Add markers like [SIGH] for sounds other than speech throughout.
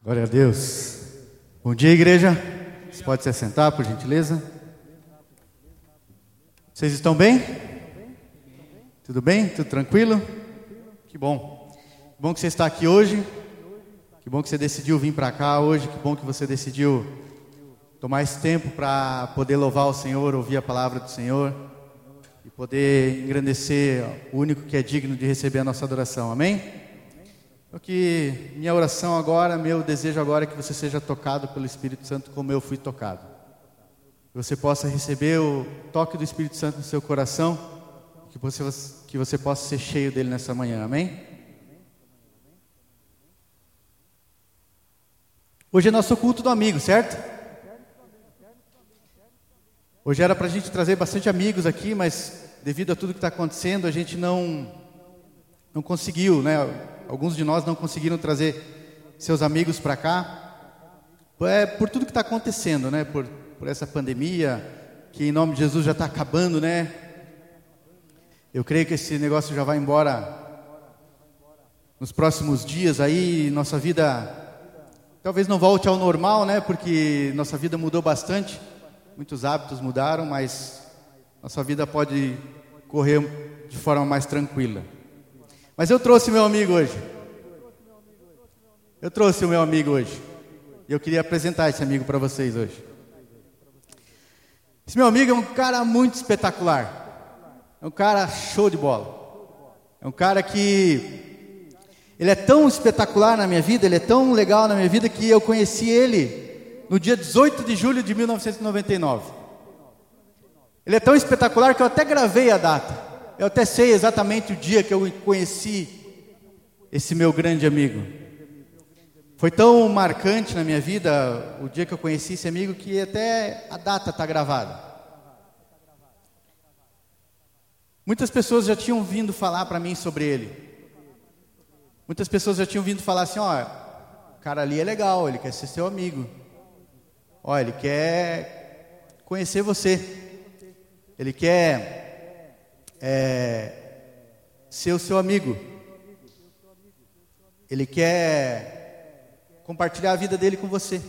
Glória a Deus. Bom dia, igreja. Você pode se assentar, por gentileza. Vocês estão bem? Tudo bem? Tudo tranquilo? Que bom. Que bom que você está aqui hoje. Que bom que você decidiu vir para cá hoje. Que bom que você decidiu tomar esse tempo para poder louvar o Senhor, ouvir a palavra do Senhor e poder engrandecer o único que é digno de receber a nossa adoração. Amém? O que minha oração agora, meu desejo agora é que você seja tocado pelo Espírito Santo como eu fui tocado. Que você possa receber o toque do Espírito Santo no seu coração, que você, que você possa ser cheio dele nessa manhã, amém? Hoje é nosso culto do amigo, certo? Hoje era para a gente trazer bastante amigos aqui, mas devido a tudo que está acontecendo, a gente não, não conseguiu, né? Alguns de nós não conseguiram trazer seus amigos para cá, é por tudo que está acontecendo, né? Por, por essa pandemia, que em nome de Jesus já está acabando, né? Eu creio que esse negócio já vai embora nos próximos dias aí, nossa vida talvez não volte ao normal, né? Porque nossa vida mudou bastante, muitos hábitos mudaram, mas nossa vida pode correr de forma mais tranquila. Mas eu trouxe meu amigo hoje. Eu trouxe o meu amigo hoje. E eu queria apresentar esse amigo para vocês hoje. Esse meu amigo é um cara muito espetacular. É um cara show de bola. É um cara que ele é tão espetacular na minha vida, ele é tão legal na minha vida que eu conheci ele no dia 18 de julho de 1999. Ele é tão espetacular que eu até gravei a data. Eu até sei exatamente o dia que eu conheci esse meu grande amigo. Foi tão marcante na minha vida o dia que eu conheci esse amigo que até a data está gravada. Muitas pessoas já tinham vindo falar para mim sobre ele. Muitas pessoas já tinham vindo falar assim: ó, o cara ali é legal, ele quer ser seu amigo. Ó, ele quer conhecer você. Ele quer é, ser o seu amigo. Ele quer compartilhar a vida dele com você,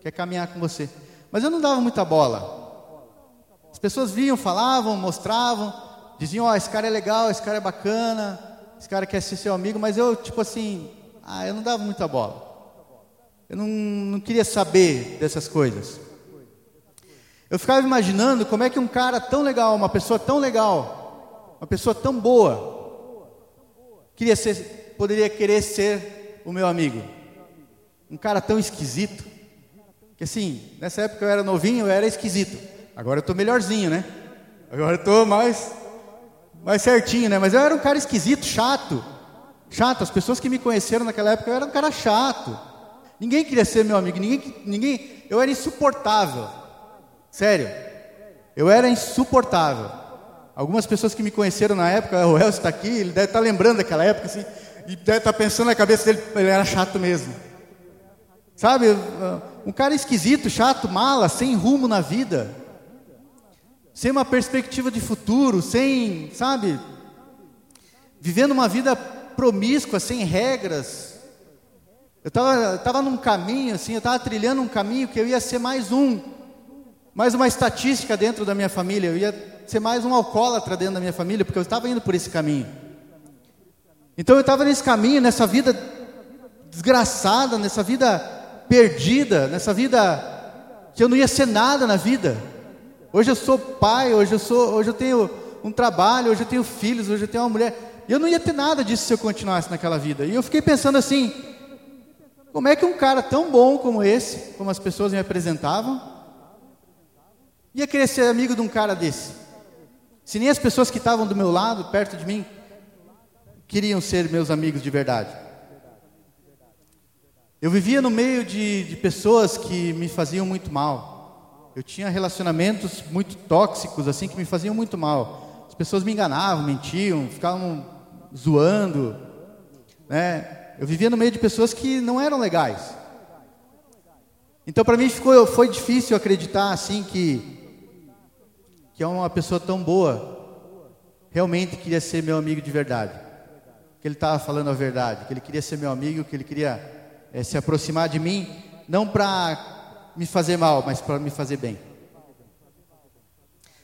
quer caminhar com você. Mas eu não dava muita bola. As pessoas vinham, falavam, mostravam, diziam: Ó, oh, esse cara é legal, esse cara é bacana, esse cara quer ser seu amigo, mas eu, tipo assim, ah, eu não dava muita bola. Eu não, não queria saber dessas coisas. Eu ficava imaginando como é que um cara tão legal, uma pessoa tão legal, uma pessoa tão boa, queria ser, poderia querer ser o meu amigo. Um cara tão esquisito, que assim, nessa época eu era novinho, eu era esquisito. Agora eu estou melhorzinho, né? Agora eu estou mais, mais certinho, né? Mas eu era um cara esquisito, chato. Chato, as pessoas que me conheceram naquela época, eu era um cara chato. Ninguém queria ser meu amigo, ninguém, ninguém, eu era insuportável. Sério. Eu era insuportável. Algumas pessoas que me conheceram na época, o Elcio está aqui, ele deve estar tá lembrando daquela época, assim, e deve estar tá pensando na cabeça dele, ele era chato mesmo. Sabe, um cara esquisito, chato, mala, sem rumo na vida, sem uma perspectiva de futuro, sem, sabe, vivendo uma vida promíscua, sem regras. Eu estava tava num caminho, assim, eu estava trilhando um caminho que eu ia ser mais um, mais uma estatística dentro da minha família, eu ia ser mais um alcoólatra dentro da minha família, porque eu estava indo por esse caminho. Então eu estava nesse caminho, nessa vida desgraçada, nessa vida perdida, nessa vida que eu não ia ser nada na vida. Hoje eu sou pai, hoje eu sou, hoje eu tenho um trabalho, hoje eu tenho filhos, hoje eu tenho uma mulher. E eu não ia ter nada disso se eu continuasse naquela vida. E eu fiquei pensando assim: como é que um cara tão bom como esse, como as pessoas me apresentavam, ia querer ser amigo de um cara desse? Se nem as pessoas que estavam do meu lado, perto de mim, queriam ser meus amigos de verdade. Eu vivia no meio de, de pessoas que me faziam muito mal. Eu tinha relacionamentos muito tóxicos, assim, que me faziam muito mal. As pessoas me enganavam, mentiam, ficavam zoando. Né? Eu vivia no meio de pessoas que não eram legais. Então, para mim, ficou, foi difícil acreditar assim que que é uma pessoa tão boa, realmente queria ser meu amigo de verdade. Que ele estava falando a verdade, que ele queria ser meu amigo, que ele queria é, se aproximar de mim, não para me fazer mal, mas para me fazer bem.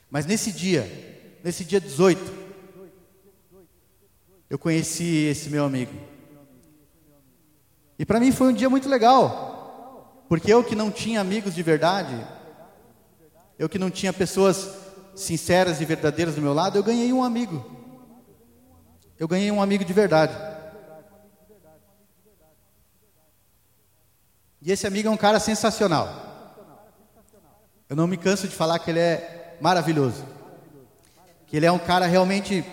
Mas nesse dia, nesse dia 18, eu conheci esse meu amigo. E para mim foi um dia muito legal, porque eu que não tinha amigos de verdade, eu que não tinha pessoas sinceras e verdadeiras do meu lado, eu ganhei um amigo. Eu ganhei um amigo de verdade. E esse amigo é um cara sensacional. Eu não me canso de falar que ele é maravilhoso. Que ele é um cara realmente,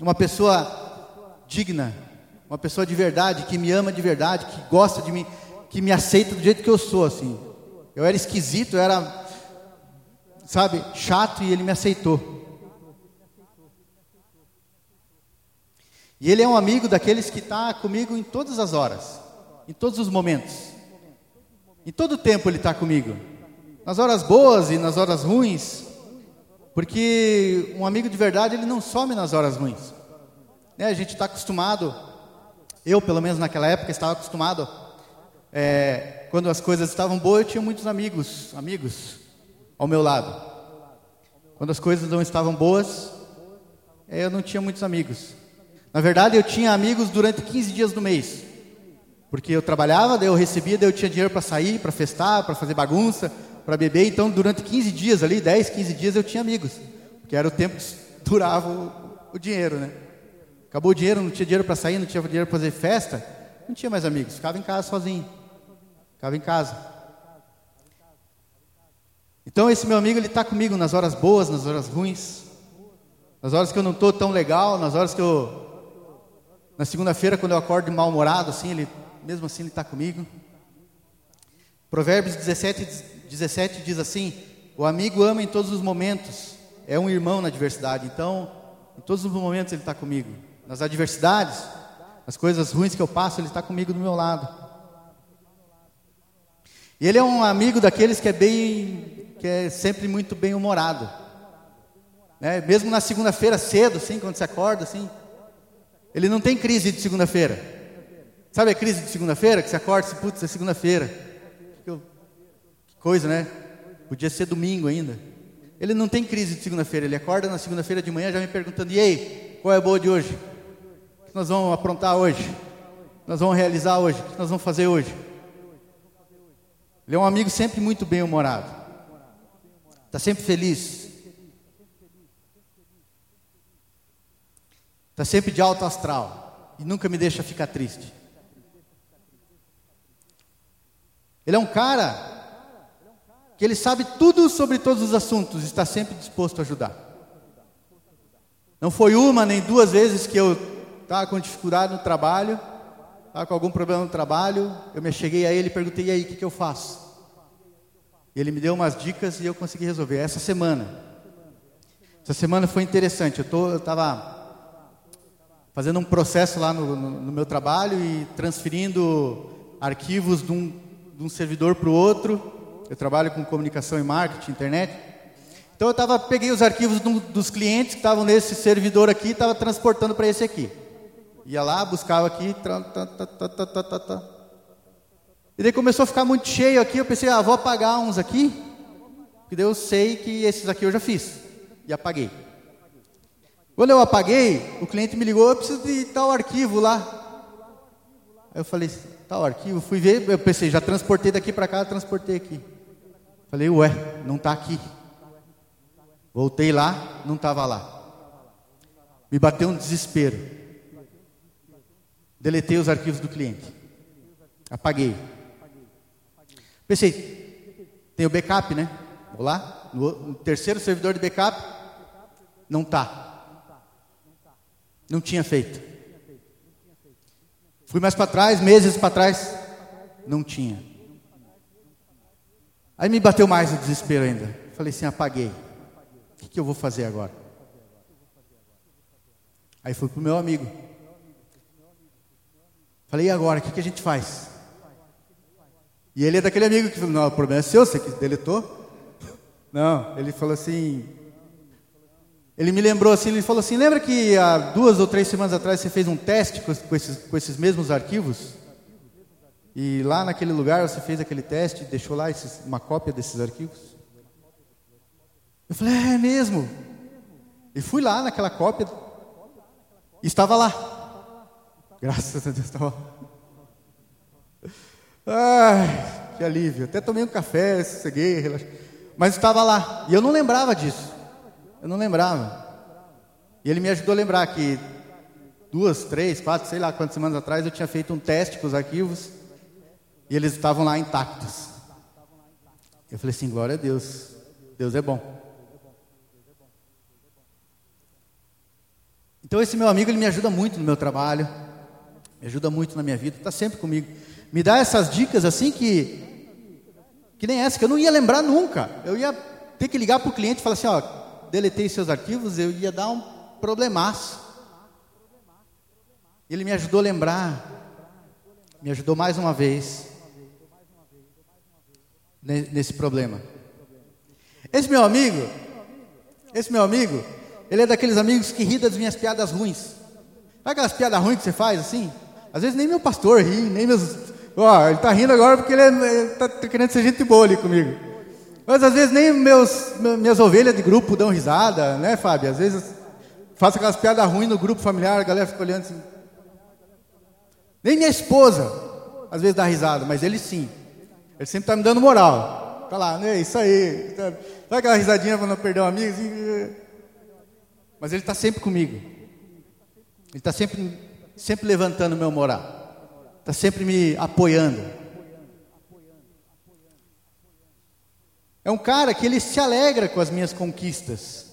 uma pessoa digna, uma pessoa de verdade, que me ama de verdade, que gosta de mim, que me aceita do jeito que eu sou, assim. Eu era esquisito, eu era, sabe, chato e ele me aceitou. E ele é um amigo daqueles que está comigo em todas as horas, em todos os momentos. Em todo o tempo ele está comigo. Nas horas boas e nas horas ruins. Porque um amigo de verdade ele não some nas horas ruins. Né? A gente está acostumado, eu pelo menos naquela época estava acostumado. É, quando as coisas estavam boas, eu tinha muitos amigos, amigos ao meu lado. Quando as coisas não estavam boas, eu não tinha muitos amigos. Na verdade, eu tinha amigos durante 15 dias do mês. Porque eu trabalhava, daí eu recebia, daí eu tinha dinheiro para sair, para festar, para fazer bagunça, para beber. Então, durante 15 dias ali, 10, 15 dias, eu tinha amigos. Porque era o tempo que [LAUGHS] durava o, o dinheiro, né? Acabou o dinheiro, não tinha dinheiro para sair, não tinha dinheiro para fazer festa, não tinha mais amigos. Ficava em casa sozinho. Ficava em casa. Então, esse meu amigo, ele está comigo nas horas boas, nas horas ruins. Nas horas que eu não estou tão legal, nas horas que eu na segunda-feira, quando eu acordo mal-humorado, assim, ele, mesmo assim, ele está comigo. Provérbios 17, 17 diz assim: O amigo ama em todos os momentos, é um irmão na adversidade. Então, em todos os momentos ele está comigo. Nas adversidades, nas coisas ruins que eu passo, ele está comigo do meu lado. E ele é um amigo daqueles que é bem, é sempre muito bem humorado. Né? Mesmo na segunda-feira cedo, assim, quando você acorda, assim, ele não tem crise de segunda-feira. Sabe a crise de segunda-feira? Que você acorda e putz, é segunda-feira. Que coisa, né? Podia ser domingo ainda. Ele não tem crise de segunda-feira. Ele acorda na segunda-feira de manhã já me perguntando: e aí, qual é a boa de hoje? O que nós vamos aprontar hoje? O que nós vamos realizar hoje? O que nós vamos fazer hoje? Ele é um amigo sempre muito bem-humorado. Está sempre feliz. Está sempre de alto astral e nunca me deixa ficar triste. Ele é um cara que ele sabe tudo sobre todos os assuntos e está sempre disposto a ajudar. Não foi uma nem duas vezes que eu estava com dificuldade no trabalho, estava com algum problema no trabalho, eu me cheguei a ele e perguntei, e aí, o que, que eu faço? Ele me deu umas dicas e eu consegui resolver. Essa semana, essa semana foi interessante, eu estava fazendo um processo lá no, no, no meu trabalho e transferindo arquivos de um, de um servidor para o outro. Eu trabalho com comunicação e marketing, internet. Então eu tava, peguei os arquivos do, dos clientes que estavam nesse servidor aqui e estava transportando para esse aqui. Ia lá, buscava aqui. Ta, ta, ta, e daí começou a ficar muito cheio aqui. Eu pensei, ah, vou apagar uns aqui. Porque daí eu sei que esses aqui eu já fiz. E apaguei. Quando eu apaguei, o cliente me ligou, eu preciso de tal arquivo lá. Aí eu falei, tal arquivo, fui ver, eu pensei, já transportei daqui para cá, transportei aqui. Falei, ué, não está aqui. Voltei lá, não estava lá. Me bateu um desespero. Deletei os arquivos do cliente. Apaguei. Pensei, tem o backup, né? Vou lá, no terceiro servidor de backup, não está. Não tinha feito. Fui mais para trás, meses para trás, não tinha. Aí me bateu mais o desespero ainda. Falei assim: apaguei. O que, que eu vou fazer agora? Aí fui para o meu amigo. Falei: e agora? O que, que a gente faz? E ele é daquele amigo que falou: não, o problema é seu, você que deletou. [LAUGHS] Não, ele falou assim: ele me lembrou assim, ele falou assim, lembra que há duas ou três semanas atrás você fez um teste com, esses, com esses mesmos arquivos? E lá naquele lugar você fez aquele teste, deixou lá esses, uma cópia desses arquivos? Eu falei, é, é mesmo. E fui lá naquela cópia, e estava lá. Graças a Deus estava lá. Ai, que alívio. Até tomei um café, sosseguei, relaxei. Mas estava lá. E eu não lembrava disso. Eu não lembrava. E ele me ajudou a lembrar que duas, três, quatro, sei lá quantas semanas atrás eu tinha feito um teste com os arquivos e eles estavam lá intactos. Eu falei assim: glória a Deus, Deus é bom. Então esse meu amigo ele me ajuda muito no meu trabalho, me ajuda muito na minha vida, está sempre comigo. Me dá essas dicas assim que que nem essa que eu não ia lembrar nunca. Eu ia ter que ligar para o cliente e falar assim, ó, deletei seus arquivos, eu ia dar um problemaço. Ele me ajudou a lembrar, me ajudou mais uma vez nesse problema. Esse meu amigo, esse meu amigo, ele é daqueles amigos que ri das minhas piadas ruins. Sabe aquelas piadas ruins que você faz assim? Às vezes nem meu pastor ri, nem meus. Ó, ele está rindo agora porque ele está querendo ser gente boa ali comigo. Mas às vezes nem meus, minhas ovelhas de grupo dão risada, né, Fábio? Às vezes faço aquelas piadas ruins no grupo familiar, a galera fica olhando assim. Nem minha esposa às vezes dá risada, mas ele sim. Ele sempre está me dando moral. Tá lá, né? Isso aí. Sabe, aquela risadinha não perder um amigo? Assim? Mas ele está sempre comigo. Ele está sempre, sempre levantando meu moral. Está sempre me apoiando. É um cara que ele se alegra com as minhas conquistas.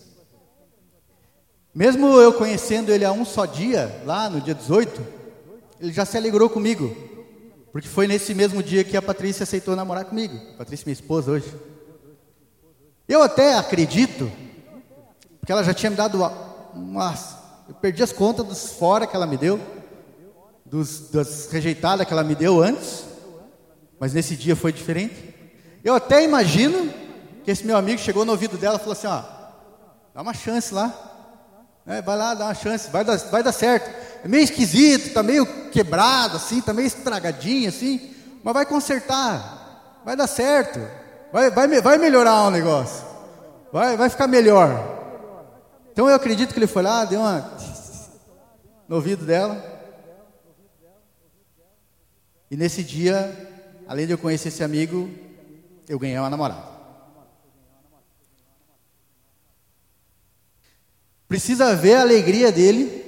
Mesmo eu conhecendo ele há um só dia, lá no dia 18, ele já se alegrou comigo. Porque foi nesse mesmo dia que a Patrícia aceitou namorar comigo. A Patrícia, minha esposa, hoje. Eu até acredito, porque ela já tinha me dado umas. Eu perdi as contas dos fora que ela me deu, dos, das rejeitadas que ela me deu antes, mas nesse dia foi diferente. Eu até imagino que esse meu amigo chegou no ouvido dela e falou assim: ó, dá uma chance lá, é, vai lá, dá uma chance, vai dar, vai dar certo. É meio esquisito, tá meio quebrado assim, tá meio estragadinho assim, mas vai consertar, vai dar certo, vai, vai, vai melhorar o negócio, vai, vai ficar melhor. Então eu acredito que ele foi lá, deu uma no ouvido dela. E nesse dia, além de eu conhecer esse amigo, eu ganhei uma namorada. Precisa ver a alegria dele.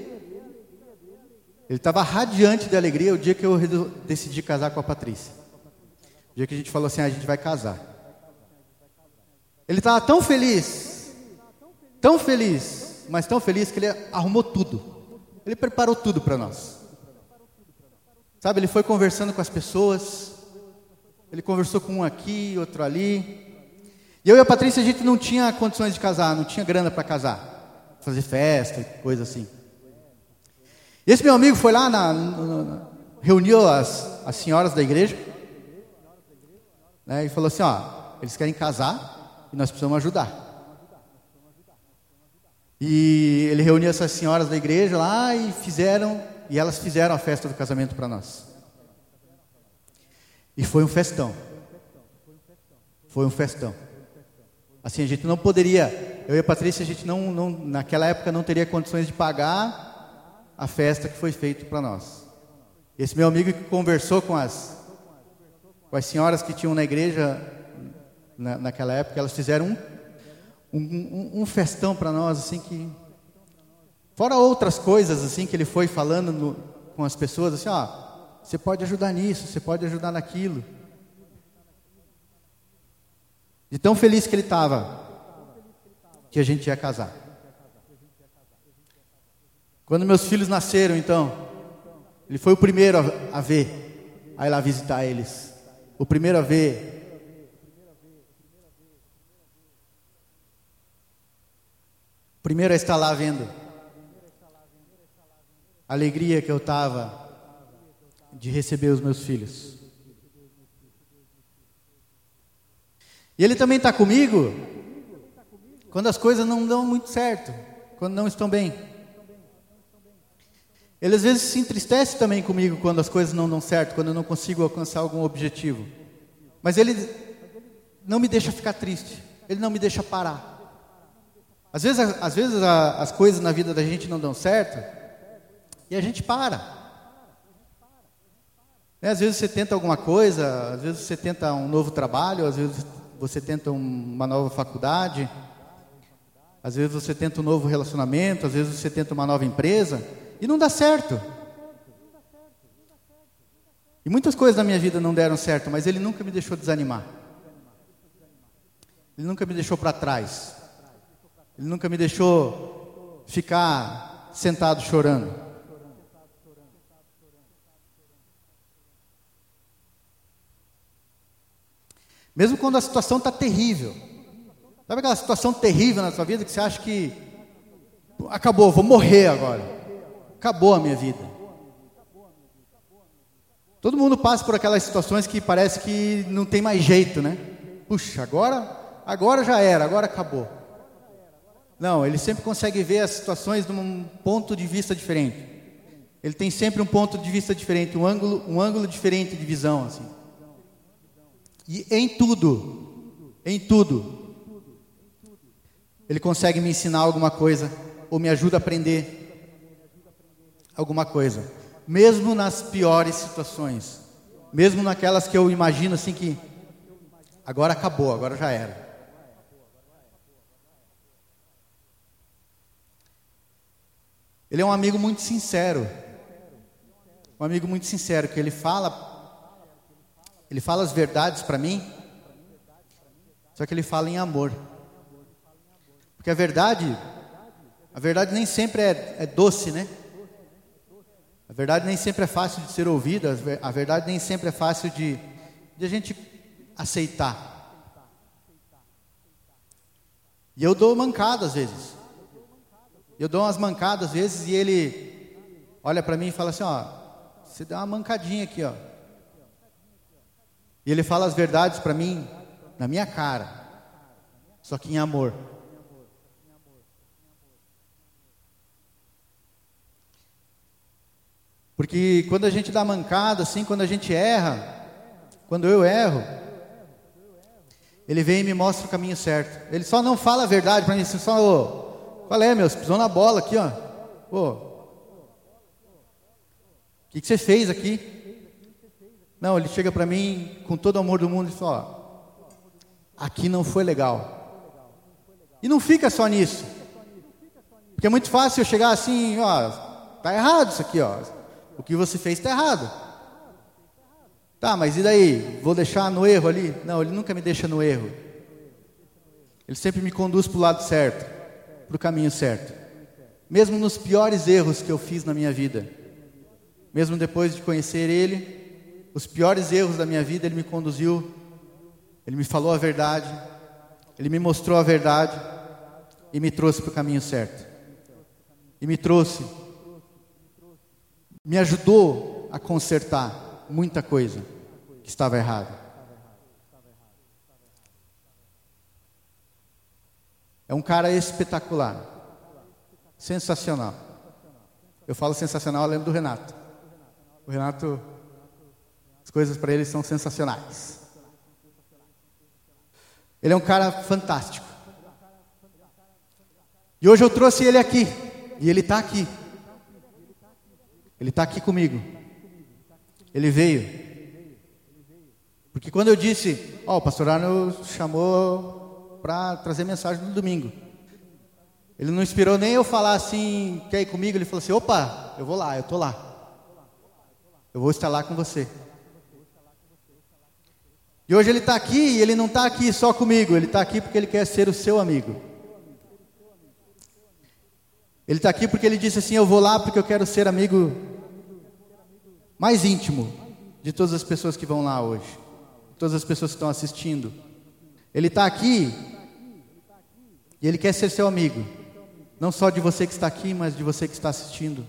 Ele estava radiante de alegria o dia que eu decidi casar com a Patrícia. O dia que a gente falou assim: ah, a gente vai casar. Ele estava tão feliz, tão feliz, mas tão feliz que ele arrumou tudo. Ele preparou tudo para nós. Sabe, ele foi conversando com as pessoas. Ele conversou com um aqui, outro ali. E eu e a Patrícia, a gente não tinha condições de casar, não tinha grana para casar fazer festa, coisa assim. E esse meu amigo foi lá, na, na, reuniu as, as senhoras da igreja, né, e falou assim: ó, eles querem casar e nós precisamos ajudar. E ele reuniu essas senhoras da igreja lá e fizeram, e elas fizeram a festa do casamento para nós. E foi um festão. Foi um festão. Assim, a gente não poderia, eu e a Patrícia, a gente não, não naquela época não teria condições de pagar a festa que foi feita para nós. Esse meu amigo que conversou com as, com as senhoras que tinham na igreja na, naquela época, elas fizeram um, um, um festão para nós, assim que. Fora outras coisas assim que ele foi falando no, com as pessoas, assim, ó, você pode ajudar nisso, você pode ajudar naquilo. De tão feliz que ele estava que a gente ia casar. Quando meus filhos nasceram, então, ele foi o primeiro a, a ver, a ir lá visitar eles. O primeiro a ver. Primeiro a estar lá vendo. Alegria que eu estava de receber os meus filhos. E Ele também está comigo quando as coisas não dão muito certo, quando não estão bem. Ele às vezes se entristece também comigo quando as coisas não dão certo, quando eu não consigo alcançar algum objetivo. Mas ele não me deixa ficar triste, ele não me deixa parar. Às vezes, às vezes a, as coisas na vida da gente não dão certo e a gente para. Né? Às vezes você tenta alguma coisa, às vezes você tenta um novo trabalho, às vezes você tenta uma nova faculdade, às vezes você tenta um novo relacionamento, às vezes você tenta uma nova empresa e não dá certo. E muitas coisas na minha vida não deram certo, mas Ele nunca me deixou desanimar. Ele nunca me deixou para trás. Ele nunca me deixou ficar sentado chorando. Mesmo quando a situação está terrível. Sabe aquela situação terrível na sua vida que você acha que acabou, vou morrer agora. Acabou a minha vida. Todo mundo passa por aquelas situações que parece que não tem mais jeito, né? Puxa, agora, agora já era, agora acabou. Não, ele sempre consegue ver as situações de um ponto de vista diferente. Ele tem sempre um ponto de vista diferente, um ângulo, um ângulo diferente de visão, assim. E em tudo, em tudo, Ele consegue me ensinar alguma coisa, ou me ajuda a aprender alguma coisa, mesmo nas piores situações, mesmo naquelas que eu imagino assim que agora acabou, agora já era. Ele é um amigo muito sincero, um amigo muito sincero, que ele fala ele fala as verdades para mim, só que ele fala em amor. Porque a verdade, a verdade nem sempre é, é doce, né? A verdade nem sempre é fácil de ser ouvida, a verdade nem sempre é fácil de, de a gente aceitar. E eu dou mancada às vezes. Eu dou umas mancadas às vezes e ele olha para mim e fala assim, ó, você deu uma mancadinha aqui, ó. E ele fala as verdades para mim na minha cara, só que em amor. Porque quando a gente dá mancada, assim, quando a gente erra, quando eu erro, ele vem e me mostra o caminho certo. Ele só não fala a verdade para mim, assim, só, oh, qual é, meu? Você pisou na bola aqui, ó. Oh, o que, que você fez aqui? Não, ele chega para mim com todo o amor do mundo e fala: ó, aqui não foi legal. E não fica só nisso. Porque é muito fácil eu chegar assim, ó, tá errado isso aqui, ó. O que você fez está errado. Tá, mas e daí? Vou deixar no erro ali? Não, ele nunca me deixa no erro. Ele sempre me conduz para o lado certo, para o caminho certo. Mesmo nos piores erros que eu fiz na minha vida, mesmo depois de conhecer Ele, os piores erros da minha vida, Ele me conduziu, Ele me falou a verdade, Ele me mostrou a verdade e me trouxe para o caminho certo. E me trouxe, me ajudou a consertar muita coisa que estava errada. É um cara espetacular, sensacional. Eu falo sensacional, eu lembro do Renato. O Renato coisas para ele são sensacionais. Ele é um cara fantástico. E hoje eu trouxe ele aqui. E ele está aqui. Ele está aqui comigo. Ele veio. Porque quando eu disse, ó, oh, o pastor Arno chamou para trazer mensagem no domingo. Ele não inspirou nem eu falar assim, quer ir comigo? Ele falou assim, opa, eu vou lá, eu estou lá. Eu vou estar lá com você. E hoje ele está aqui e ele não está aqui só comigo, ele está aqui porque ele quer ser o seu amigo. Ele está aqui porque ele disse assim: Eu vou lá porque eu quero ser amigo mais íntimo de todas as pessoas que vão lá hoje, todas as pessoas que estão assistindo. Ele está aqui e ele quer ser seu amigo, não só de você que está aqui, mas de você que está assistindo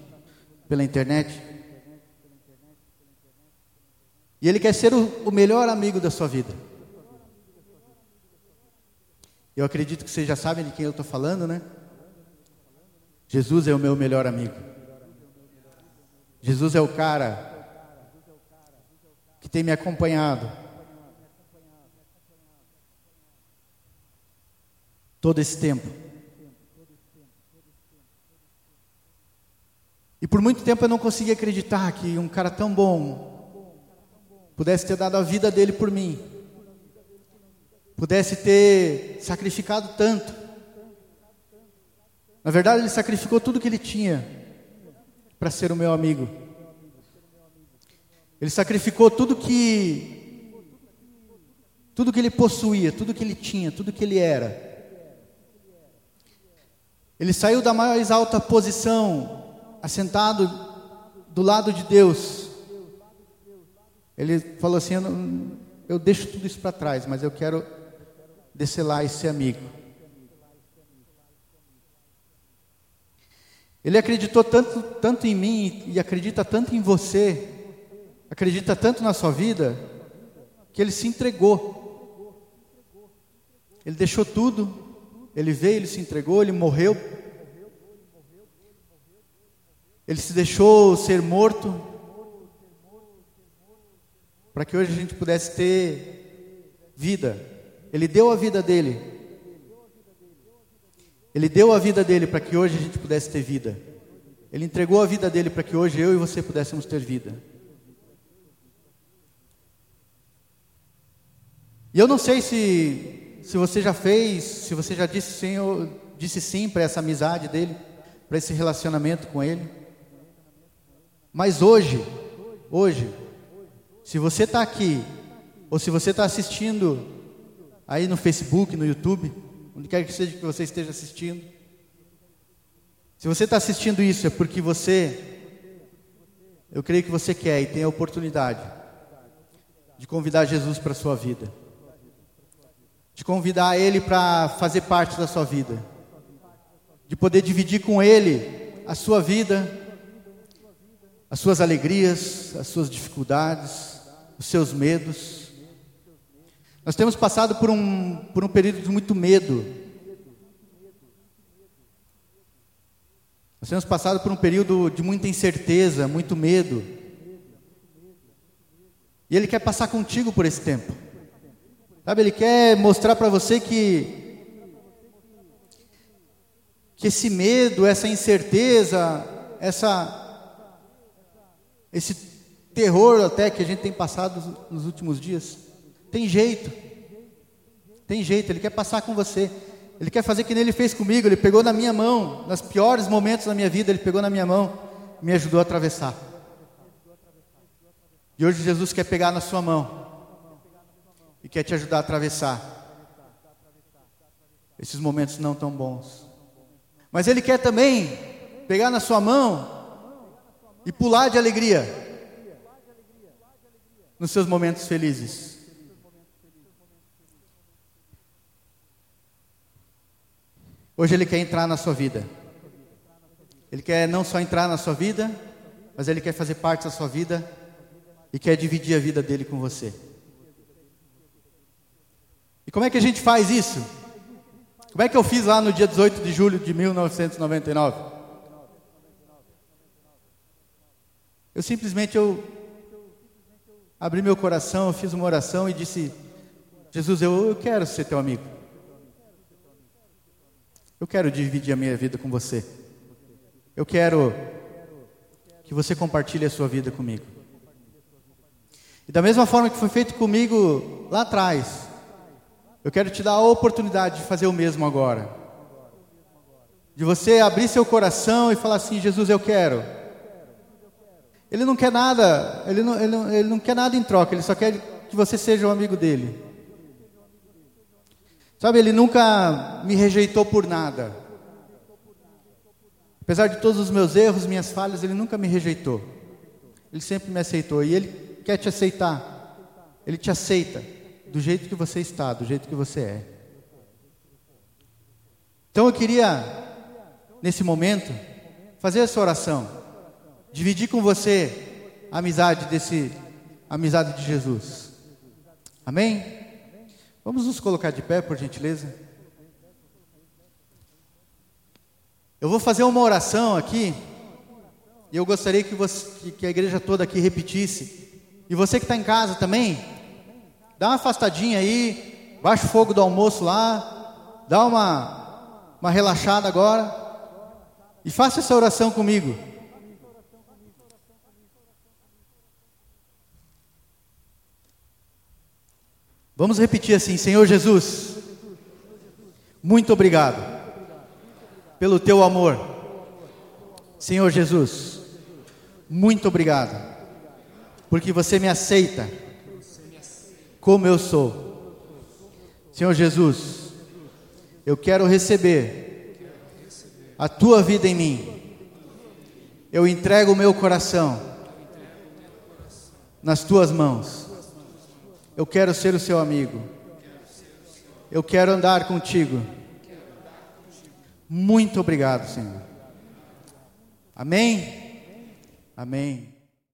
pela internet. E Ele quer ser o, o melhor amigo da sua vida. Eu acredito que vocês já sabem de quem eu estou falando, né? Jesus é o meu melhor amigo. Jesus é o cara que tem me acompanhado todo esse tempo. E por muito tempo eu não conseguia acreditar que um cara tão bom pudesse ter dado a vida dele por mim, pudesse ter sacrificado tanto. Na verdade, ele sacrificou tudo que ele tinha para ser o meu amigo. Ele sacrificou tudo que tudo que ele possuía, tudo que ele tinha, tudo que ele era. Ele saiu da mais alta posição, assentado do lado de Deus. Ele falou assim: eu, eu deixo tudo isso para trás, mas eu quero descer lá e ser amigo. Ele acreditou tanto, tanto em mim e acredita tanto em você, acredita tanto na sua vida, que ele se entregou. Ele deixou tudo, ele veio, ele se entregou, ele morreu. Ele se deixou ser morto para que hoje a gente pudesse ter vida. Ele deu a vida dele ele deu a vida dele para que hoje a gente pudesse ter vida. Ele entregou a vida dele para que hoje eu e você pudéssemos ter vida. E eu não sei se, se você já fez, se você já disse sim, disse sim para essa amizade dele, para esse relacionamento com ele. Mas hoje, hoje, se você está aqui, ou se você está assistindo aí no Facebook, no YouTube, onde quer que seja que você esteja assistindo. Se você está assistindo isso, é porque você, eu creio que você quer e tem a oportunidade de convidar Jesus para a sua vida, de convidar Ele para fazer parte da sua vida, de poder dividir com Ele a sua vida, as suas alegrias, as suas dificuldades, os seus medos. Nós temos passado por um, por um período de muito medo. Nós temos passado por um período de muita incerteza, muito medo. E Ele quer passar contigo por esse tempo. Sabe, Ele quer mostrar para você que que esse medo, essa incerteza, essa esse terror até que a gente tem passado nos últimos dias, tem jeito. Tem jeito, ele quer passar com você. Ele quer fazer que nem ele fez comigo. Ele pegou na minha mão, nos piores momentos da minha vida, ele pegou na minha mão me ajudou a atravessar. E hoje Jesus quer pegar na sua mão e quer te ajudar a atravessar esses momentos não tão bons. Mas ele quer também pegar na sua mão e pular de alegria nos seus momentos felizes. Hoje Ele quer entrar na sua vida. Ele quer não só entrar na sua vida, mas Ele quer fazer parte da sua vida e quer dividir a vida dele com você. E como é que a gente faz isso? Como é que eu fiz lá no dia 18 de julho de 1999? Eu simplesmente eu abri meu coração, fiz uma oração e disse: Jesus, eu, eu quero ser teu amigo. Eu quero dividir a minha vida com você. Eu quero que você compartilhe a sua vida comigo. E da mesma forma que foi feito comigo lá atrás, eu quero te dar a oportunidade de fazer o mesmo agora. De você abrir seu coração e falar assim: Jesus, eu quero. Ele não quer nada, ele não, ele não, ele não quer nada em troca, ele só quer que você seja um amigo dele. Sabe, ele nunca me rejeitou por nada. Apesar de todos os meus erros, minhas falhas, ele nunca me rejeitou. Ele sempre me aceitou e ele quer te aceitar. Ele te aceita do jeito que você está, do jeito que você é. Então eu queria, nesse momento, fazer essa oração, dividir com você a amizade desse, amizade de Jesus. Amém? Vamos nos colocar de pé, por gentileza. Eu vou fazer uma oração aqui, E eu gostaria que, você, que a igreja toda aqui repetisse. E você que está em casa também, dá uma afastadinha aí, baixa o fogo do almoço lá, dá uma, uma relaxada agora e faça essa oração comigo. Vamos repetir assim: Senhor Jesus, muito obrigado pelo teu amor. Senhor Jesus, muito obrigado, porque você me aceita como eu sou. Senhor Jesus, eu quero receber a tua vida em mim. Eu entrego o meu coração nas tuas mãos. Eu quero ser o seu amigo. Eu quero andar contigo. Muito obrigado, Senhor. Amém? Amém.